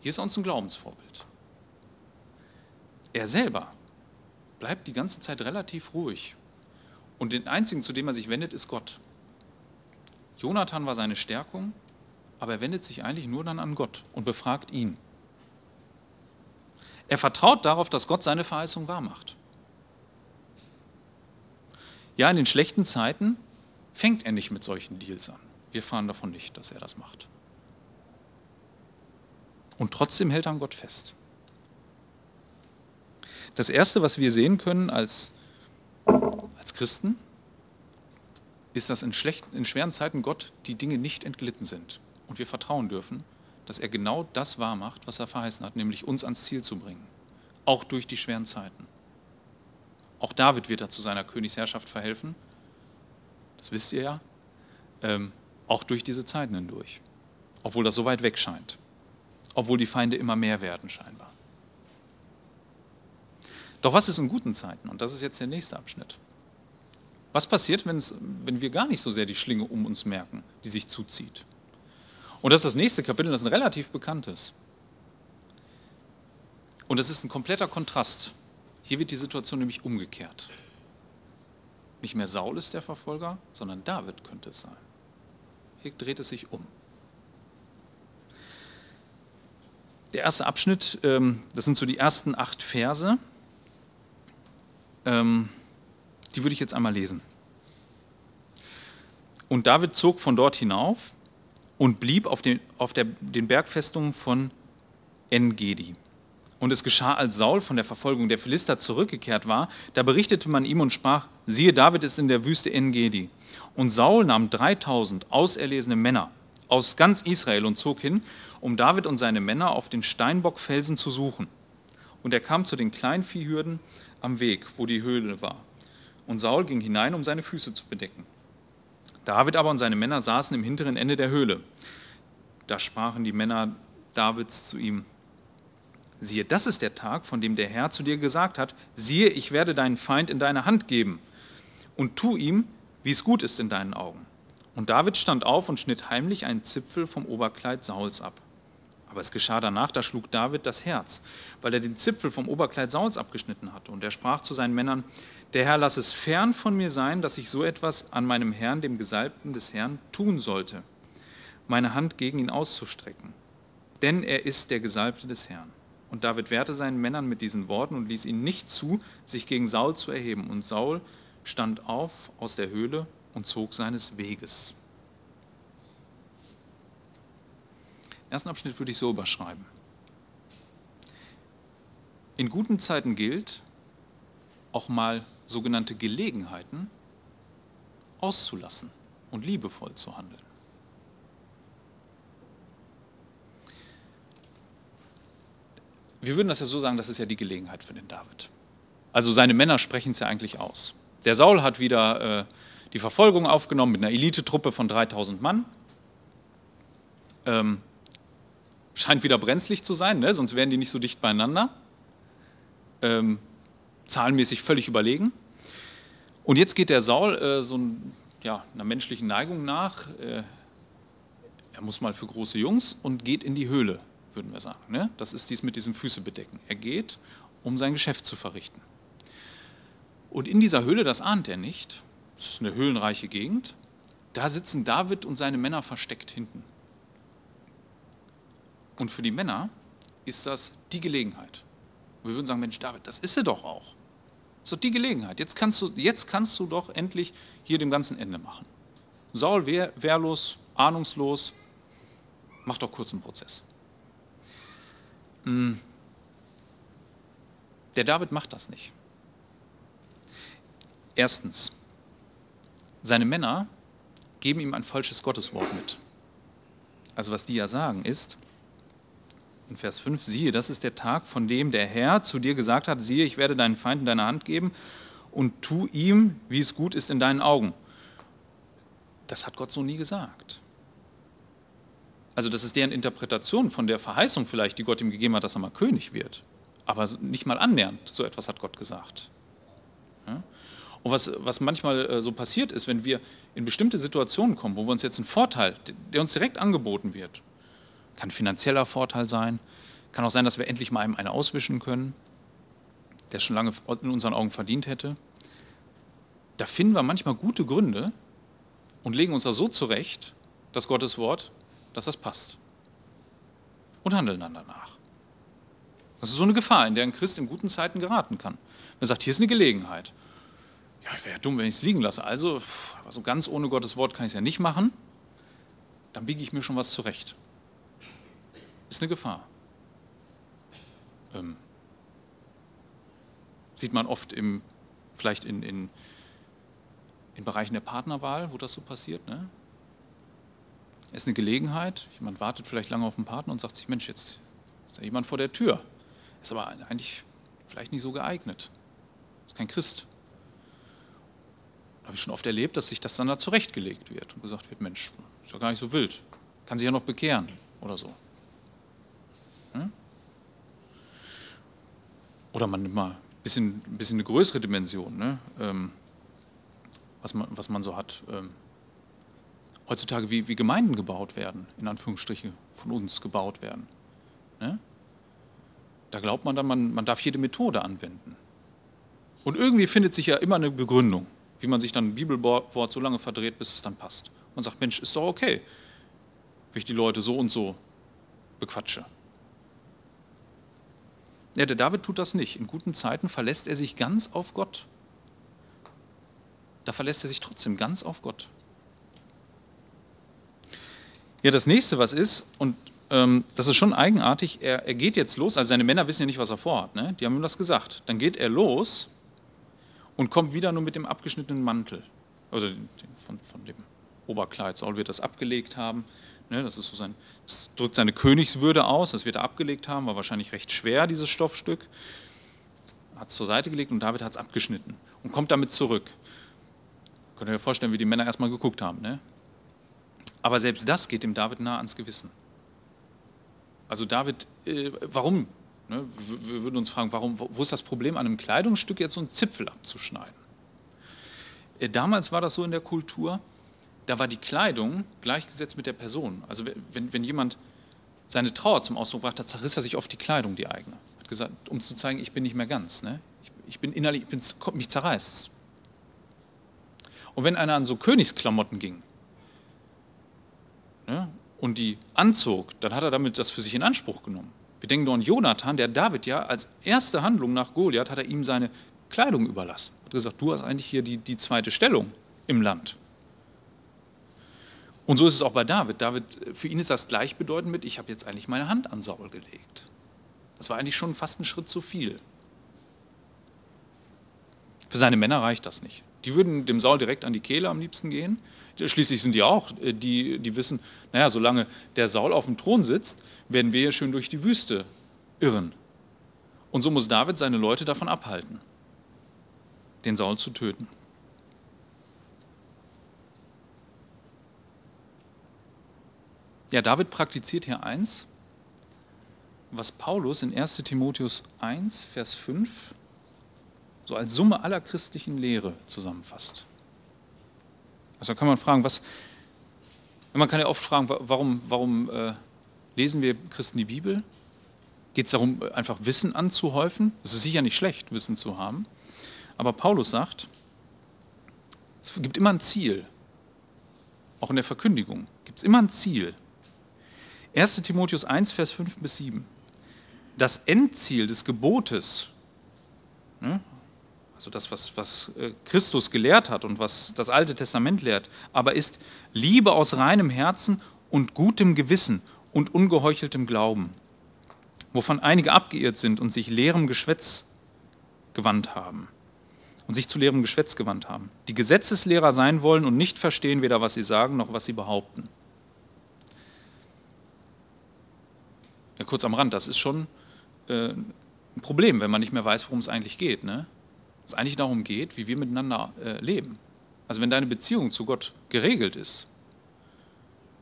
Hier ist uns ein Glaubensvorbild. Er selber bleibt die ganze Zeit relativ ruhig. Und den einzigen, zu dem er sich wendet, ist Gott. Jonathan war seine Stärkung, aber er wendet sich eigentlich nur dann an Gott und befragt ihn. Er vertraut darauf, dass Gott seine Verheißung wahrmacht. Ja, in den schlechten Zeiten fängt er nicht mit solchen Deals an. Wir fahren davon nicht, dass er das macht. Und trotzdem hält er an Gott fest. Das Erste, was wir sehen können als, als Christen, ist, dass in, in schweren Zeiten Gott die Dinge nicht entglitten sind. Und wir vertrauen dürfen, dass er genau das wahrmacht, was er verheißen hat, nämlich uns ans Ziel zu bringen. Auch durch die schweren Zeiten. Auch David wird er zu seiner Königsherrschaft verhelfen. Das wisst ihr ja. Ähm, auch durch diese Zeiten hindurch. Obwohl das so weit weg scheint. Obwohl die Feinde immer mehr werden, scheinbar. Doch was ist in guten Zeiten? Und das ist jetzt der nächste Abschnitt. Was passiert, wenn wir gar nicht so sehr die Schlinge um uns merken, die sich zuzieht? Und das ist das nächste Kapitel, das ein relativ bekanntes. Und das ist ein kompletter Kontrast. Hier wird die Situation nämlich umgekehrt. Nicht mehr Saul ist der Verfolger, sondern David könnte es sein. Hier dreht es sich um. Der erste Abschnitt, ähm, das sind so die ersten acht Verse ähm, die würde ich jetzt einmal lesen. Und David zog von dort hinauf und blieb auf den, auf der, den Bergfestungen von Engedi. Und es geschah, als Saul von der Verfolgung der Philister zurückgekehrt war, da berichtete man ihm und sprach, siehe, David ist in der Wüste Engedi. Und Saul nahm 3000 auserlesene Männer aus ganz Israel und zog hin, um David und seine Männer auf den Steinbockfelsen zu suchen. Und er kam zu den Kleinviehhürden am Weg, wo die Höhle war. Und Saul ging hinein, um seine Füße zu bedecken. David aber und seine Männer saßen im hinteren Ende der Höhle. Da sprachen die Männer Davids zu ihm, siehe, das ist der Tag, von dem der Herr zu dir gesagt hat, siehe, ich werde deinen Feind in deine Hand geben und tu ihm, wie es gut ist in deinen Augen. Und David stand auf und schnitt heimlich einen Zipfel vom Oberkleid Sauls ab. Aber es geschah danach, da schlug David das Herz, weil er den Zipfel vom Oberkleid Sauls abgeschnitten hatte. Und er sprach zu seinen Männern, der Herr lass es fern von mir sein, dass ich so etwas an meinem Herrn, dem Gesalbten des Herrn, tun sollte, meine Hand gegen ihn auszustrecken. denn er ist der Gesalbte des Herrn. Und David wehrte seinen Männern mit diesen Worten und ließ ihnen nicht zu, sich gegen Saul zu erheben. Und Saul stand auf aus der Höhle und zog seines Weges. Ersten Abschnitt würde ich so überschreiben. In guten Zeiten gilt, auch mal sogenannte Gelegenheiten auszulassen und liebevoll zu handeln. Wir würden das ja so sagen, das ist ja die Gelegenheit für den David. Also seine Männer sprechen es ja eigentlich aus. Der Saul hat wieder äh, die Verfolgung aufgenommen mit einer Elitetruppe von 3000 Mann. Ähm, scheint wieder brenzlig zu sein, ne? sonst wären die nicht so dicht beieinander. Ähm, zahlenmäßig völlig überlegen. Und jetzt geht der Saul äh, so ein, ja, einer menschlichen Neigung nach. Äh, er muss mal für große Jungs und geht in die Höhle, würden wir sagen. Ne? Das ist dies mit diesem Füßebedecken. Er geht, um sein Geschäft zu verrichten. Und in dieser Höhle, das ahnt er nicht, es ist eine höhlenreiche Gegend, da sitzen David und seine Männer versteckt hinten. Und für die Männer ist das die Gelegenheit. wir würden sagen, Mensch, David, das ist sie doch auch. Doch die Gelegenheit. Jetzt kannst du, jetzt kannst du doch endlich hier dem ganzen Ende machen. Saul wehr, wehrlos, ahnungslos, mach doch kurz einen Prozess. Hm. Der David macht das nicht. Erstens, seine Männer geben ihm ein falsches Gotteswort mit. Also was die ja sagen ist, in Vers 5, siehe, das ist der Tag, von dem der Herr zu dir gesagt hat, siehe, ich werde deinen Feind in deine Hand geben und tu ihm, wie es gut ist in deinen Augen. Das hat Gott so nie gesagt. Also das ist deren Interpretation von der Verheißung vielleicht, die Gott ihm gegeben hat, dass er mal König wird. Aber nicht mal annähernd, so etwas hat Gott gesagt. Und was, was manchmal äh, so passiert ist, wenn wir in bestimmte Situationen kommen, wo wir uns jetzt einen Vorteil, der uns direkt angeboten wird, kann finanzieller Vorteil sein. Kann auch sein, dass wir endlich mal einem eine auswischen können, der schon lange in unseren Augen verdient hätte. Da finden wir manchmal gute Gründe und legen uns da so zurecht, das Gottes Wort, dass das passt. Und handeln dann danach. Das ist so eine Gefahr, in der ein Christ in guten Zeiten geraten kann. Man sagt, hier ist eine Gelegenheit. Ja, ich wäre ja dumm, wenn ich es liegen lasse. Also, so ganz ohne Gottes Wort kann ich es ja nicht machen. Dann biege ich mir schon was zurecht ist eine Gefahr. Ähm, sieht man oft im, vielleicht in, in, in Bereichen der Partnerwahl, wo das so passiert. Ne? Ist eine Gelegenheit, jemand wartet vielleicht lange auf einen Partner und sagt sich, Mensch, jetzt ist da jemand vor der Tür. Ist aber eigentlich vielleicht nicht so geeignet. Ist kein Christ. Da habe ich schon oft erlebt, dass sich das dann da zurechtgelegt wird und gesagt wird, Mensch, ist ja gar nicht so wild. Kann sich ja noch bekehren oder so. Oder man nimmt mal ein bisschen, bisschen eine größere Dimension, ne? ähm, was, man, was man so hat. Ähm, heutzutage, wie, wie Gemeinden gebaut werden, in Anführungsstrichen von uns gebaut werden. Ne? Da glaubt man dann, man, man darf jede Methode anwenden. Und irgendwie findet sich ja immer eine Begründung, wie man sich dann ein Bibelwort so lange verdreht, bis es dann passt. Man sagt, Mensch, ist doch okay, wenn ich die Leute so und so bequatsche. Ja, der David tut das nicht. In guten Zeiten verlässt er sich ganz auf Gott. Da verlässt er sich trotzdem ganz auf Gott. Ja, das nächste, was ist, und ähm, das ist schon eigenartig, er, er, geht jetzt los, also seine Männer wissen ja nicht, was er vorhat, ne? die haben ihm das gesagt. Dann geht er los und kommt wieder nur mit dem abgeschnittenen Mantel, also von, von dem Oberkleid. Saul wird das abgelegt haben. Ne, das, ist so sein, das drückt seine Königswürde aus, das wird er abgelegt haben, war wahrscheinlich recht schwer, dieses Stoffstück. Hat es zur Seite gelegt und David hat es abgeschnitten und kommt damit zurück. Könnt ihr euch vorstellen, wie die Männer erstmal geguckt haben. Ne? Aber selbst das geht dem David nah ans Gewissen. Also David, äh, warum? Ne? Wir würden uns fragen, warum, wo ist das Problem, an einem Kleidungsstück jetzt so einen Zipfel abzuschneiden? Äh, damals war das so in der Kultur, da war die Kleidung gleichgesetzt mit der Person. Also wenn, wenn jemand seine Trauer zum Ausdruck brachte, zerriss er sich oft die Kleidung, die eigene. Hat gesagt, um zu zeigen, ich bin nicht mehr ganz. Ne? Ich, ich, bin innerlich, ich bin, mich zerreißt. Und wenn einer an so Königsklamotten ging, ne? und die anzog, dann hat er damit das für sich in Anspruch genommen. Wir denken doch an Jonathan, der David ja als erste Handlung nach Goliath hat er ihm seine Kleidung überlassen. Er hat gesagt, du hast eigentlich hier die, die zweite Stellung im Land. Und so ist es auch bei David. David, für ihn ist das gleichbedeutend mit, ich habe jetzt eigentlich meine Hand an Saul gelegt. Das war eigentlich schon fast ein Schritt zu viel. Für seine Männer reicht das nicht. Die würden dem Saul direkt an die Kehle am liebsten gehen. Schließlich sind die auch, äh, die, die wissen, naja, solange der Saul auf dem Thron sitzt, werden wir hier schön durch die Wüste irren. Und so muss David seine Leute davon abhalten, den Saul zu töten. Ja, David praktiziert hier eins, was Paulus in 1 Timotheus 1, Vers 5 so als Summe aller christlichen Lehre zusammenfasst. Also kann man fragen, was, man kann ja oft fragen, warum, warum äh, lesen wir Christen die Bibel? Geht es darum, einfach Wissen anzuhäufen? Es ist sicher nicht schlecht, Wissen zu haben. Aber Paulus sagt, es gibt immer ein Ziel. Auch in der Verkündigung gibt es immer ein Ziel. 1 Timotheus 1, Vers 5 bis 7. Das Endziel des Gebotes, ne, also das, was, was äh, Christus gelehrt hat und was das Alte Testament lehrt, aber ist Liebe aus reinem Herzen und gutem Gewissen und ungeheucheltem Glauben, wovon einige abgeirrt sind und sich leerem Geschwätz gewandt haben und sich zu leerem Geschwätz gewandt haben, die Gesetzeslehrer sein wollen und nicht verstehen weder was sie sagen noch was sie behaupten. Ja, kurz am Rand, das ist schon äh, ein Problem, wenn man nicht mehr weiß, worum es eigentlich geht. Ne? es eigentlich darum geht, wie wir miteinander äh, leben. Also wenn deine Beziehung zu Gott geregelt ist,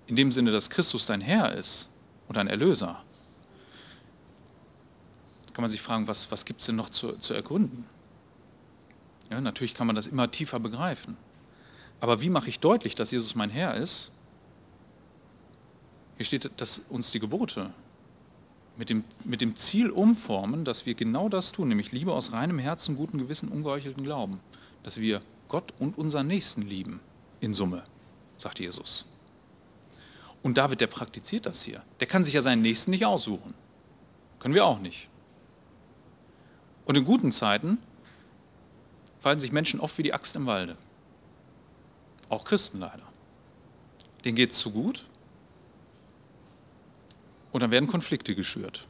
in dem Sinne, dass Christus dein Herr ist und dein Erlöser, kann man sich fragen, was, was gibt es denn noch zu, zu ergründen? Ja, natürlich kann man das immer tiefer begreifen. Aber wie mache ich deutlich, dass Jesus mein Herr ist? Hier steht, dass uns die Gebote mit dem, mit dem Ziel umformen, dass wir genau das tun, nämlich Liebe aus reinem Herzen, gutem Gewissen, ungeheuchelten Glauben. Dass wir Gott und unseren Nächsten lieben, in Summe, sagt Jesus. Und David, der praktiziert das hier. Der kann sich ja seinen Nächsten nicht aussuchen. Können wir auch nicht. Und in guten Zeiten fallen sich Menschen oft wie die Axt im Walde. Auch Christen leider. Denen geht es zu gut und dann werden Konflikte geschürt.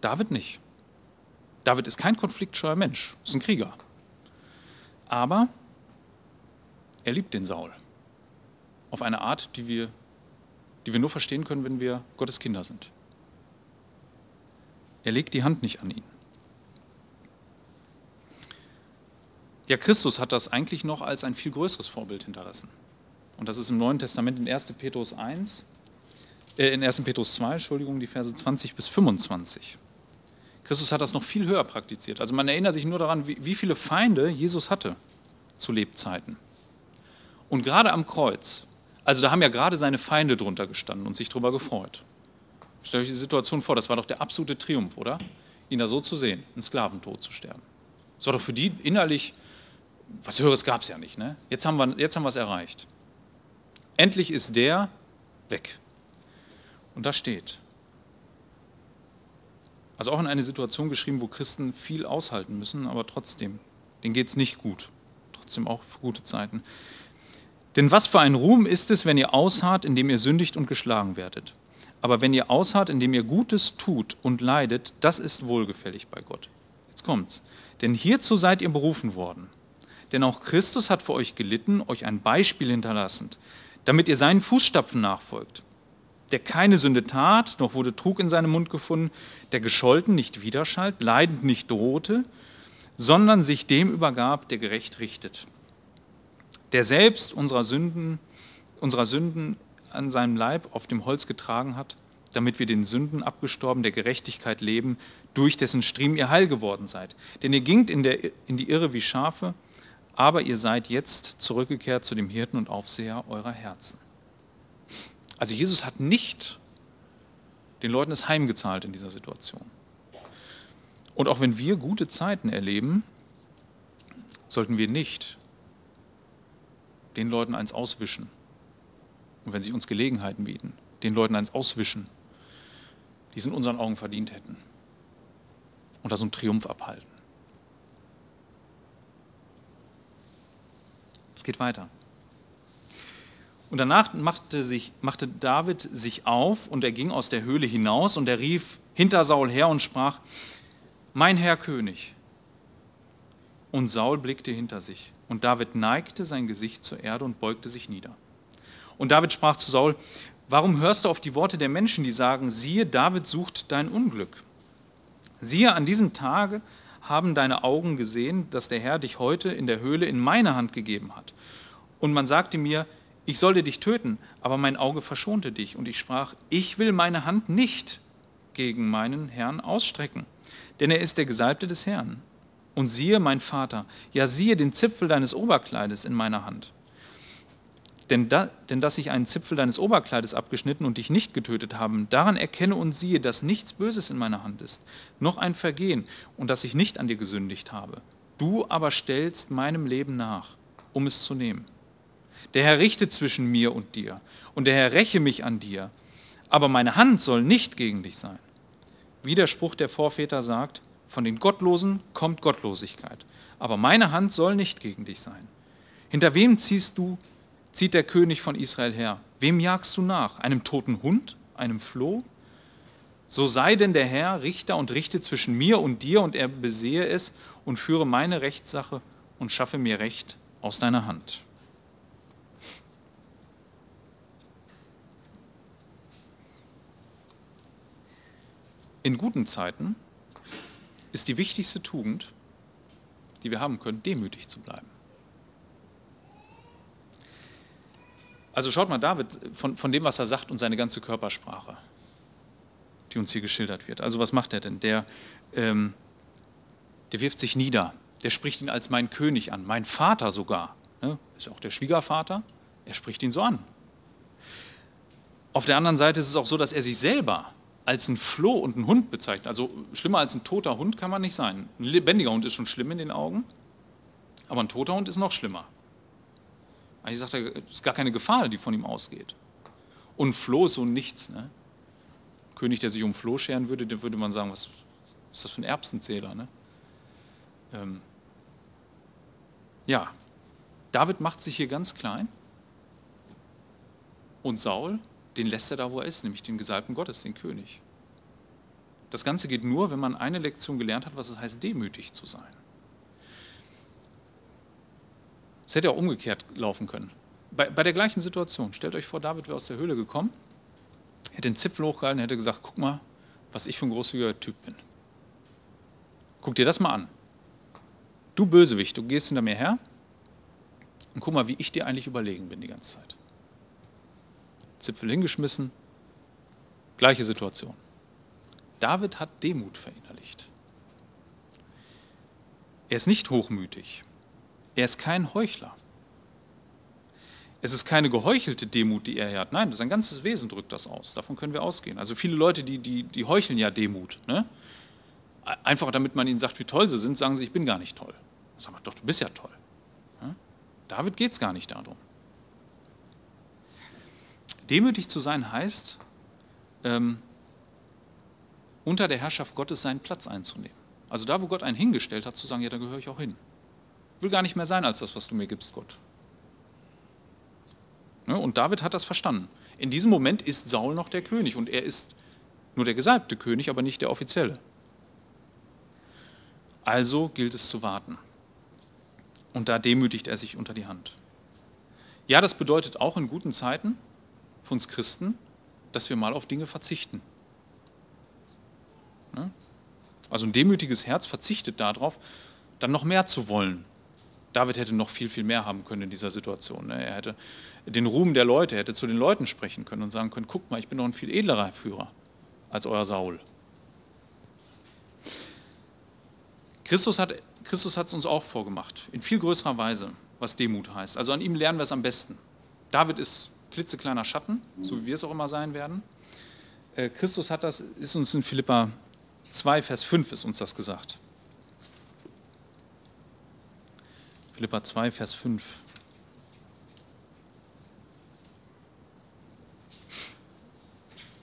David nicht. David ist kein konfliktscheuer Mensch, ist ein Krieger. Aber er liebt den Saul. Auf eine Art, die wir, die wir nur verstehen können, wenn wir Gottes Kinder sind. Er legt die Hand nicht an ihn. Ja, Christus hat das eigentlich noch als ein viel größeres Vorbild hinterlassen. Und das ist im Neuen Testament in 1. Petrus 1, äh, in 1. Petrus 2, Entschuldigung, die Verse 20 bis 25. Christus hat das noch viel höher praktiziert. Also man erinnert sich nur daran, wie, wie viele Feinde Jesus hatte zu Lebzeiten. Und gerade am Kreuz, also da haben ja gerade seine Feinde drunter gestanden und sich darüber gefreut. Stellt euch die Situation vor, das war doch der absolute Triumph, oder? Ihn da so zu sehen, einen Sklaventod zu sterben. Das war doch für die innerlich, was Höheres gab es ja nicht. Ne? Jetzt haben wir es erreicht. Endlich ist der weg. Und das steht. Also auch in eine Situation geschrieben, wo Christen viel aushalten müssen, aber trotzdem, denen geht es nicht gut. Trotzdem auch für gute Zeiten. Denn was für ein Ruhm ist es, wenn ihr ausharrt, indem ihr sündigt und geschlagen werdet. Aber wenn ihr ausharrt, indem ihr Gutes tut und leidet, das ist wohlgefällig bei Gott. Jetzt kommt's. Denn hierzu seid ihr berufen worden. Denn auch Christus hat für euch gelitten, euch ein Beispiel hinterlassen, damit ihr seinen Fußstapfen nachfolgt der keine Sünde tat, noch wurde Trug in seinem Mund gefunden, der gescholten nicht widerschallt, leidend nicht drohte, sondern sich dem übergab, der gerecht richtet. Der selbst unserer Sünden, unserer Sünden an seinem Leib auf dem Holz getragen hat, damit wir den Sünden abgestorben der Gerechtigkeit leben, durch dessen Striemen ihr heil geworden seid. Denn ihr gingt in, der, in die Irre wie Schafe, aber ihr seid jetzt zurückgekehrt zu dem Hirten und Aufseher eurer Herzen. Also Jesus hat nicht den Leuten das Heim gezahlt in dieser Situation. Und auch wenn wir gute Zeiten erleben, sollten wir nicht den Leuten eins auswischen, Und wenn sich uns Gelegenheiten bieten, den Leuten eins auswischen, die es in unseren Augen verdient hätten. Und da so einen Triumph abhalten. Es geht weiter. Und danach machte, sich, machte David sich auf und er ging aus der Höhle hinaus und er rief hinter Saul her und sprach, mein Herr König. Und Saul blickte hinter sich und David neigte sein Gesicht zur Erde und beugte sich nieder. Und David sprach zu Saul, warum hörst du auf die Worte der Menschen, die sagen, siehe, David sucht dein Unglück? Siehe, an diesem Tage haben deine Augen gesehen, dass der Herr dich heute in der Höhle in meine Hand gegeben hat. Und man sagte mir, ich sollte dich töten, aber mein Auge verschonte dich. Und ich sprach, ich will meine Hand nicht gegen meinen Herrn ausstrecken, denn er ist der Gesalbte des Herrn. Und siehe, mein Vater, ja siehe den Zipfel deines Oberkleides in meiner Hand. Denn, da, denn dass ich einen Zipfel deines Oberkleides abgeschnitten und dich nicht getötet habe, daran erkenne und siehe, dass nichts Böses in meiner Hand ist, noch ein Vergehen und dass ich nicht an dir gesündigt habe. Du aber stellst meinem Leben nach, um es zu nehmen. Der Herr richte zwischen mir und dir, und der Herr räche mich an dir, aber meine Hand soll nicht gegen dich sein. Wie der Spruch der Vorväter sagt, von den Gottlosen kommt Gottlosigkeit, aber meine Hand soll nicht gegen dich sein. Hinter wem ziehst du, zieht der König von Israel her? Wem jagst du nach? Einem toten Hund? Einem Floh? So sei denn der Herr Richter und richte zwischen mir und dir, und er besehe es und führe meine Rechtssache und schaffe mir Recht aus deiner Hand. In guten Zeiten ist die wichtigste Tugend, die wir haben können, demütig zu bleiben. Also schaut mal David von, von dem, was er sagt und seine ganze Körpersprache, die uns hier geschildert wird. Also was macht er denn? Der, ähm, der wirft sich nieder, der spricht ihn als mein König an, mein Vater sogar, ne? ist auch der Schwiegervater, er spricht ihn so an. Auf der anderen Seite ist es auch so, dass er sich selber als ein Floh und ein Hund bezeichnet. Also schlimmer als ein toter Hund kann man nicht sein. Ein lebendiger Hund ist schon schlimm in den Augen, aber ein toter Hund ist noch schlimmer. Eigentlich sagt er, es ist gar keine Gefahr, die von ihm ausgeht. Und Floh ist so nichts. Ne? Ein König, der sich um Floh scheren würde, dem würde man sagen, was ist das für ein Erbsenzähler? Ne? Ähm ja, David macht sich hier ganz klein und Saul den lässt er da, wo er ist, nämlich den Gesalbten Gottes, den König. Das Ganze geht nur, wenn man eine Lektion gelernt hat, was es heißt, demütig zu sein. Es hätte auch umgekehrt laufen können. Bei, bei, der gleichen Situation, stellt euch vor, David wäre aus der Höhle gekommen, hätte den Zipfel hochgehalten, hätte gesagt, guck mal, was ich für ein großzügiger Typ bin. Guck dir das mal an. Du Bösewicht, du gehst hinter mir her und guck mal, wie ich dir eigentlich überlegen bin die ganze Zeit. Zipfel hingeschmissen. Gleiche Situation. David hat Demut verinnerlicht. Er ist nicht hochmütig. Er ist kein Heuchler. Es ist keine geheuchelte Demut, die er hat. Nein, sein ganzes Wesen drückt das aus. Davon können wir ausgehen. Also viele Leute, die, die, die heucheln ja Demut. Ne? Einfach damit man ihnen sagt, wie toll sie sind, sagen sie, ich bin gar nicht toll. Sag mal, doch, du bist ja toll. David geht es gar nicht darum. Demütig zu sein heißt, ähm, unter der Herrschaft Gottes seinen Platz einzunehmen. Also da, wo Gott einen hingestellt hat, zu sagen, ja, da gehöre ich auch hin. Will gar nicht mehr sein als das, was du mir gibst, Gott. Ne? Und David hat das verstanden. In diesem Moment ist Saul noch der König und er ist nur der gesalbte König, aber nicht der offizielle. Also gilt es zu warten. Und da demütigt er sich unter die Hand. Ja, das bedeutet auch in guten Zeiten, für uns Christen, dass wir mal auf Dinge verzichten. Ne? Also ein demütiges Herz verzichtet darauf, dann noch mehr zu wollen. David hätte noch viel, viel mehr haben können in dieser Situation. Ne? Er hätte den Ruhm der Leute, er hätte zu den Leuten sprechen können und sagen können, guck mal, ich bin noch ein viel edlerer Führer als euer Saul. Christus hat Christus es uns auch vorgemacht, in viel größerer Weise, was Demut heißt. Also an ihm lernen wir es am besten. David ist klitzekleiner Schatten, so wie wir es auch immer sein werden. Äh, Christus hat das, ist uns in Philippa 2, Vers 5 ist uns das gesagt. Philippa 2, Vers 5.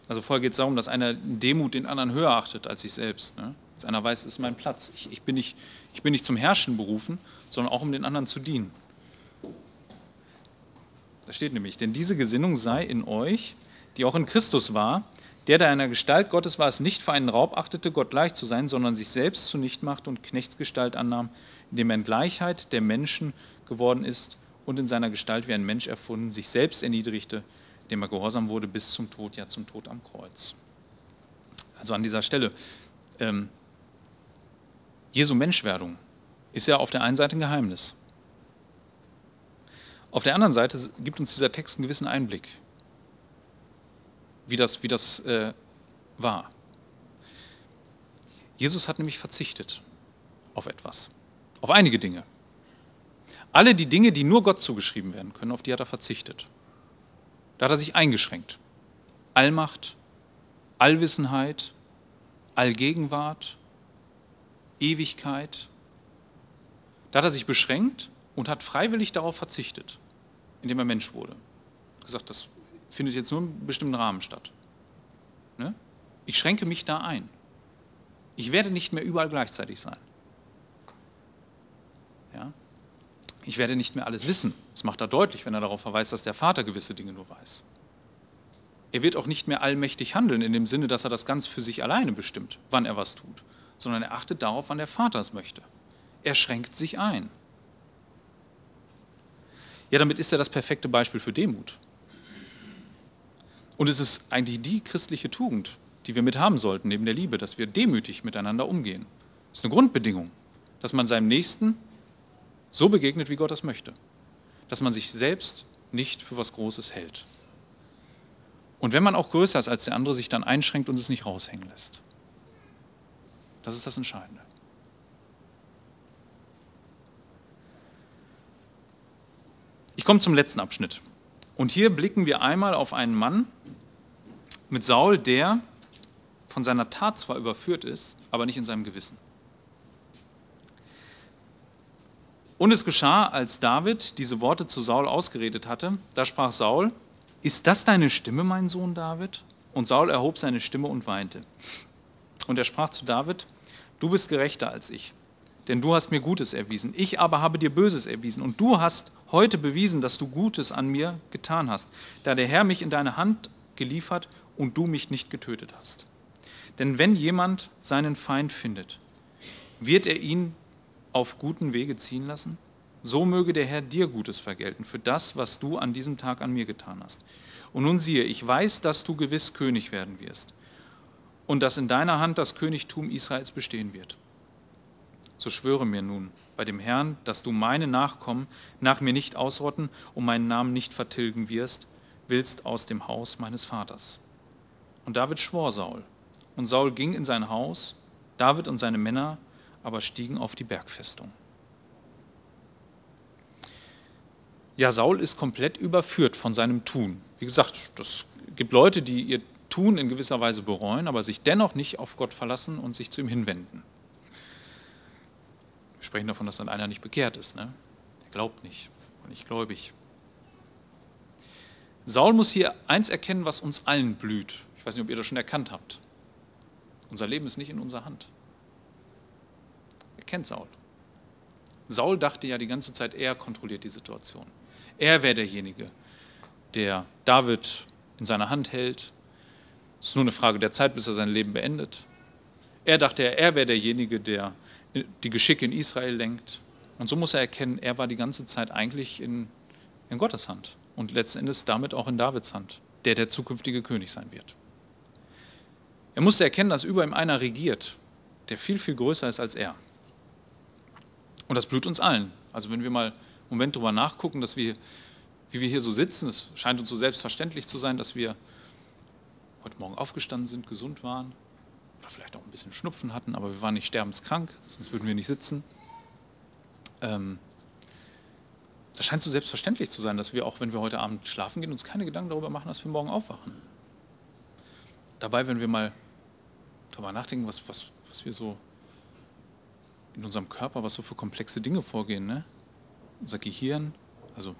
Also vorher geht es darum, dass einer Demut den anderen höher achtet als sich selbst. Ne? Dass einer weiß, es ist mein Platz. Ich, ich, bin nicht, ich bin nicht zum Herrschen berufen, sondern auch um den anderen zu dienen. Da steht nämlich, denn diese Gesinnung sei in euch, die auch in Christus war, der, der einer Gestalt Gottes war, es nicht für einen Raub achtete, Gott gleich zu sein, sondern sich selbst zunicht machte und Knechtsgestalt annahm, indem er in Gleichheit der Menschen geworden ist und in seiner Gestalt wie ein Mensch erfunden, sich selbst erniedrigte, dem er gehorsam wurde bis zum Tod, ja zum Tod am Kreuz. Also an dieser Stelle, ähm, Jesu Menschwerdung ist ja auf der einen Seite ein Geheimnis. Auf der anderen Seite gibt uns dieser Text einen gewissen Einblick, wie das, wie das äh, war. Jesus hat nämlich verzichtet auf etwas, auf einige Dinge. Alle die Dinge, die nur Gott zugeschrieben werden können, auf die hat er verzichtet. Da hat er sich eingeschränkt. Allmacht, Allwissenheit, Allgegenwart, Ewigkeit. Da hat er sich beschränkt und hat freiwillig darauf verzichtet, indem er Mensch wurde. Gesagt, das findet jetzt nur in einem bestimmten Rahmen statt. Ne? Ich schränke mich da ein. Ich werde nicht mehr überall gleichzeitig sein. Ja? Ich werde nicht mehr alles wissen. Das macht er deutlich, wenn er darauf verweist, dass der Vater gewisse Dinge nur weiß. Er wird auch nicht mehr allmächtig handeln, in dem Sinne, dass er das ganz für sich alleine bestimmt, wann er was tut, sondern er achtet darauf, wann der Vater es möchte. Er schränkt sich ein. Ja, damit ist er das perfekte Beispiel für Demut. Und es ist eigentlich die christliche Tugend, die wir mit haben sollten, neben der Liebe, dass wir demütig miteinander umgehen. Das ist eine Grundbedingung, dass man seinem Nächsten so begegnet, wie Gott das möchte. Dass man sich selbst nicht für was Großes hält. Und wenn man auch größer ist als der andere, sich dann einschränkt und es nicht raushängen lässt. Das ist das Entscheidende. Ich komme zum letzten Abschnitt. Und hier blicken wir einmal auf einen Mann mit Saul, der von seiner Tat zwar überführt ist, aber nicht in seinem Gewissen. Und es geschah, als David diese Worte zu Saul ausgeredet hatte, da sprach Saul, ist das deine Stimme, mein Sohn David? Und Saul erhob seine Stimme und weinte. Und er sprach zu David, du bist gerechter als ich, denn du hast mir Gutes erwiesen. Ich aber habe dir Böses erwiesen. Und du hast heute bewiesen, dass du Gutes an mir getan hast, da der Herr mich in deine Hand geliefert und du mich nicht getötet hast. Denn wenn jemand seinen Feind findet, wird er ihn auf guten Wege ziehen lassen? So möge der Herr dir Gutes vergelten für das, was du an diesem Tag an mir getan hast. Und nun siehe, ich weiß, dass du gewiss König werden wirst und dass in deiner Hand das Königtum Israels bestehen wird so schwöre mir nun bei dem Herrn, dass du meine Nachkommen nach mir nicht ausrotten und meinen Namen nicht vertilgen wirst, willst aus dem Haus meines Vaters. Und David schwor Saul. Und Saul ging in sein Haus, David und seine Männer aber stiegen auf die Bergfestung. Ja, Saul ist komplett überführt von seinem Tun. Wie gesagt, es gibt Leute, die ihr Tun in gewisser Weise bereuen, aber sich dennoch nicht auf Gott verlassen und sich zu ihm hinwenden. Wir sprechen davon, dass dann einer nicht bekehrt ist. Ne? Er glaubt nicht und nicht gläubig. Saul muss hier eins erkennen, was uns allen blüht. Ich weiß nicht, ob ihr das schon erkannt habt. Unser Leben ist nicht in unserer Hand. Er kennt Saul. Saul dachte ja die ganze Zeit, er kontrolliert die Situation. Er wäre derjenige, der David in seiner Hand hält. Es ist nur eine Frage der Zeit, bis er sein Leben beendet. Er dachte, er wäre derjenige, der die Geschicke in Israel lenkt. Und so muss er erkennen, er war die ganze Zeit eigentlich in, in Gottes Hand und letzten Endes damit auch in Davids Hand, der der zukünftige König sein wird. Er musste erkennen, dass über ihm einer regiert, der viel, viel größer ist als er. Und das blüht uns allen. Also wenn wir mal einen Moment darüber nachgucken, dass wir, wie wir hier so sitzen, es scheint uns so selbstverständlich zu sein, dass wir heute Morgen aufgestanden sind, gesund waren, vielleicht auch ein bisschen Schnupfen hatten, aber wir waren nicht sterbenskrank, sonst würden wir nicht sitzen. Ähm, das scheint so selbstverständlich zu sein, dass wir auch, wenn wir heute Abend schlafen gehen, uns keine Gedanken darüber machen, dass wir morgen aufwachen. Dabei, wenn wir mal darüber nachdenken, was, was, was wir so in unserem Körper, was so für komplexe Dinge vorgehen, ne? unser Gehirn, also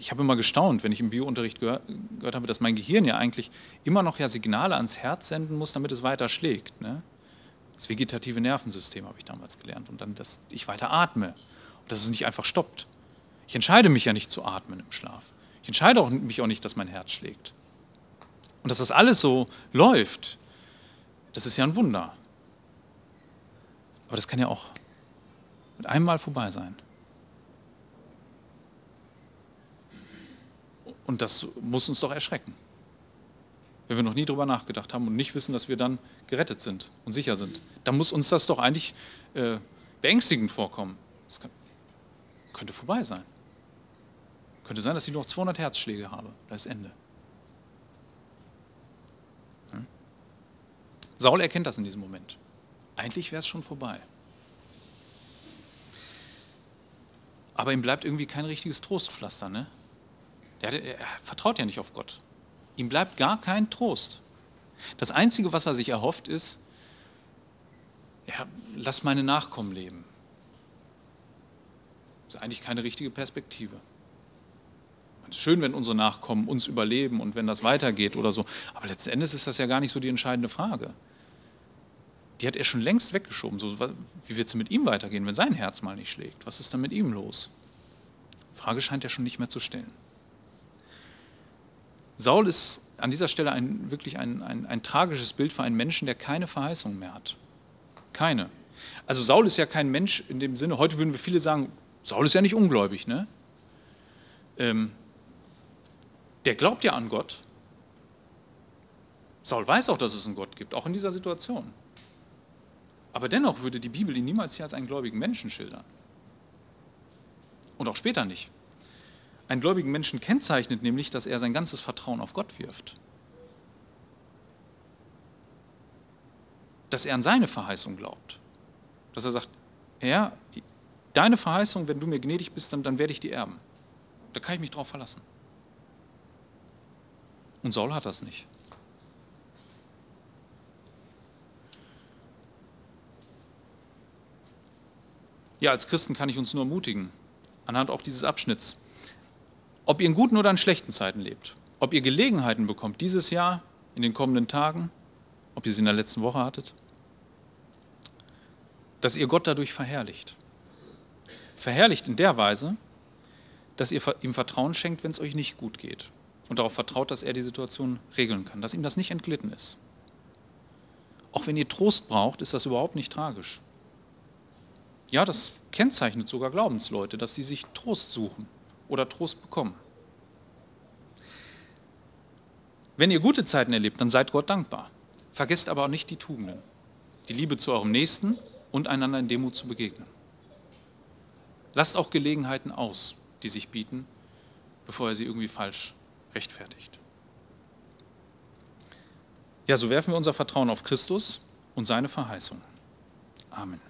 ich habe immer gestaunt, wenn ich im Biounterricht gehör, gehört habe, dass mein Gehirn ja eigentlich immer noch ja Signale ans Herz senden muss, damit es weiter schlägt. Ne? Das vegetative Nervensystem habe ich damals gelernt und dann, dass ich weiter atme und dass es nicht einfach stoppt. Ich entscheide mich ja nicht zu atmen im Schlaf. Ich entscheide auch, mich auch nicht, dass mein Herz schlägt. Und dass das alles so läuft, das ist ja ein Wunder. Aber das kann ja auch mit einem Mal vorbei sein. Und das muss uns doch erschrecken. Wenn wir noch nie drüber nachgedacht haben und nicht wissen, dass wir dann gerettet sind und sicher sind, dann muss uns das doch eigentlich äh, beängstigend vorkommen. Das kann, könnte vorbei sein. Könnte sein, dass ich noch 200 Herzschläge habe. Da ist Ende. Hm? Saul erkennt das in diesem Moment. Eigentlich wäre es schon vorbei. Aber ihm bleibt irgendwie kein richtiges Trostpflaster. Ne? Der, er vertraut ja nicht auf Gott. Ihm bleibt gar kein Trost. Das Einzige, was er sich erhofft, ist, ja, lass meine Nachkommen leben. Das ist eigentlich keine richtige Perspektive. Es ist schön, wenn unsere Nachkommen uns überleben und wenn das weitergeht oder so. Aber letzten Endes ist das ja gar nicht so die entscheidende Frage. Die hat er schon längst weggeschoben. So, wie wird es mit ihm weitergehen, wenn sein Herz mal nicht schlägt? Was ist dann mit ihm los? Die Frage scheint er schon nicht mehr zu stellen. Saul ist an dieser Stelle ein, wirklich ein, ein, ein tragisches Bild für einen Menschen, der keine Verheißung mehr hat. Keine. Also Saul ist ja kein Mensch in dem Sinne, heute würden wir viele sagen, Saul ist ja nicht ungläubig, ne? Ähm, der glaubt ja an Gott. Saul weiß auch, dass es einen Gott gibt, auch in dieser Situation. Aber dennoch würde die Bibel ihn niemals hier als einen gläubigen Menschen schildern. Und auch später nicht. Einen gläubigen Menschen kennzeichnet nämlich, dass er sein ganzes Vertrauen auf Gott wirft. Dass er an seine Verheißung glaubt. Dass er sagt, Herr, deine Verheißung, wenn du mir gnädig bist, dann, dann werde ich die erben. Da kann ich mich drauf verlassen. Und Saul hat das nicht. Ja, als Christen kann ich uns nur ermutigen, anhand auch dieses Abschnitts, ob ihr in guten oder in schlechten Zeiten lebt, ob ihr Gelegenheiten bekommt dieses Jahr, in den kommenden Tagen, ob ihr sie in der letzten Woche hattet, dass ihr Gott dadurch verherrlicht. Verherrlicht in der Weise, dass ihr ihm Vertrauen schenkt, wenn es euch nicht gut geht und darauf vertraut, dass er die Situation regeln kann, dass ihm das nicht entglitten ist. Auch wenn ihr Trost braucht, ist das überhaupt nicht tragisch. Ja, das kennzeichnet sogar Glaubensleute, dass sie sich Trost suchen oder Trost bekommen. Wenn ihr gute Zeiten erlebt, dann seid Gott dankbar. Vergesst aber auch nicht die Tugenden, die Liebe zu eurem Nächsten und einander in Demut zu begegnen. Lasst auch Gelegenheiten aus, die sich bieten, bevor ihr sie irgendwie falsch rechtfertigt. Ja, so werfen wir unser Vertrauen auf Christus und seine Verheißung. Amen.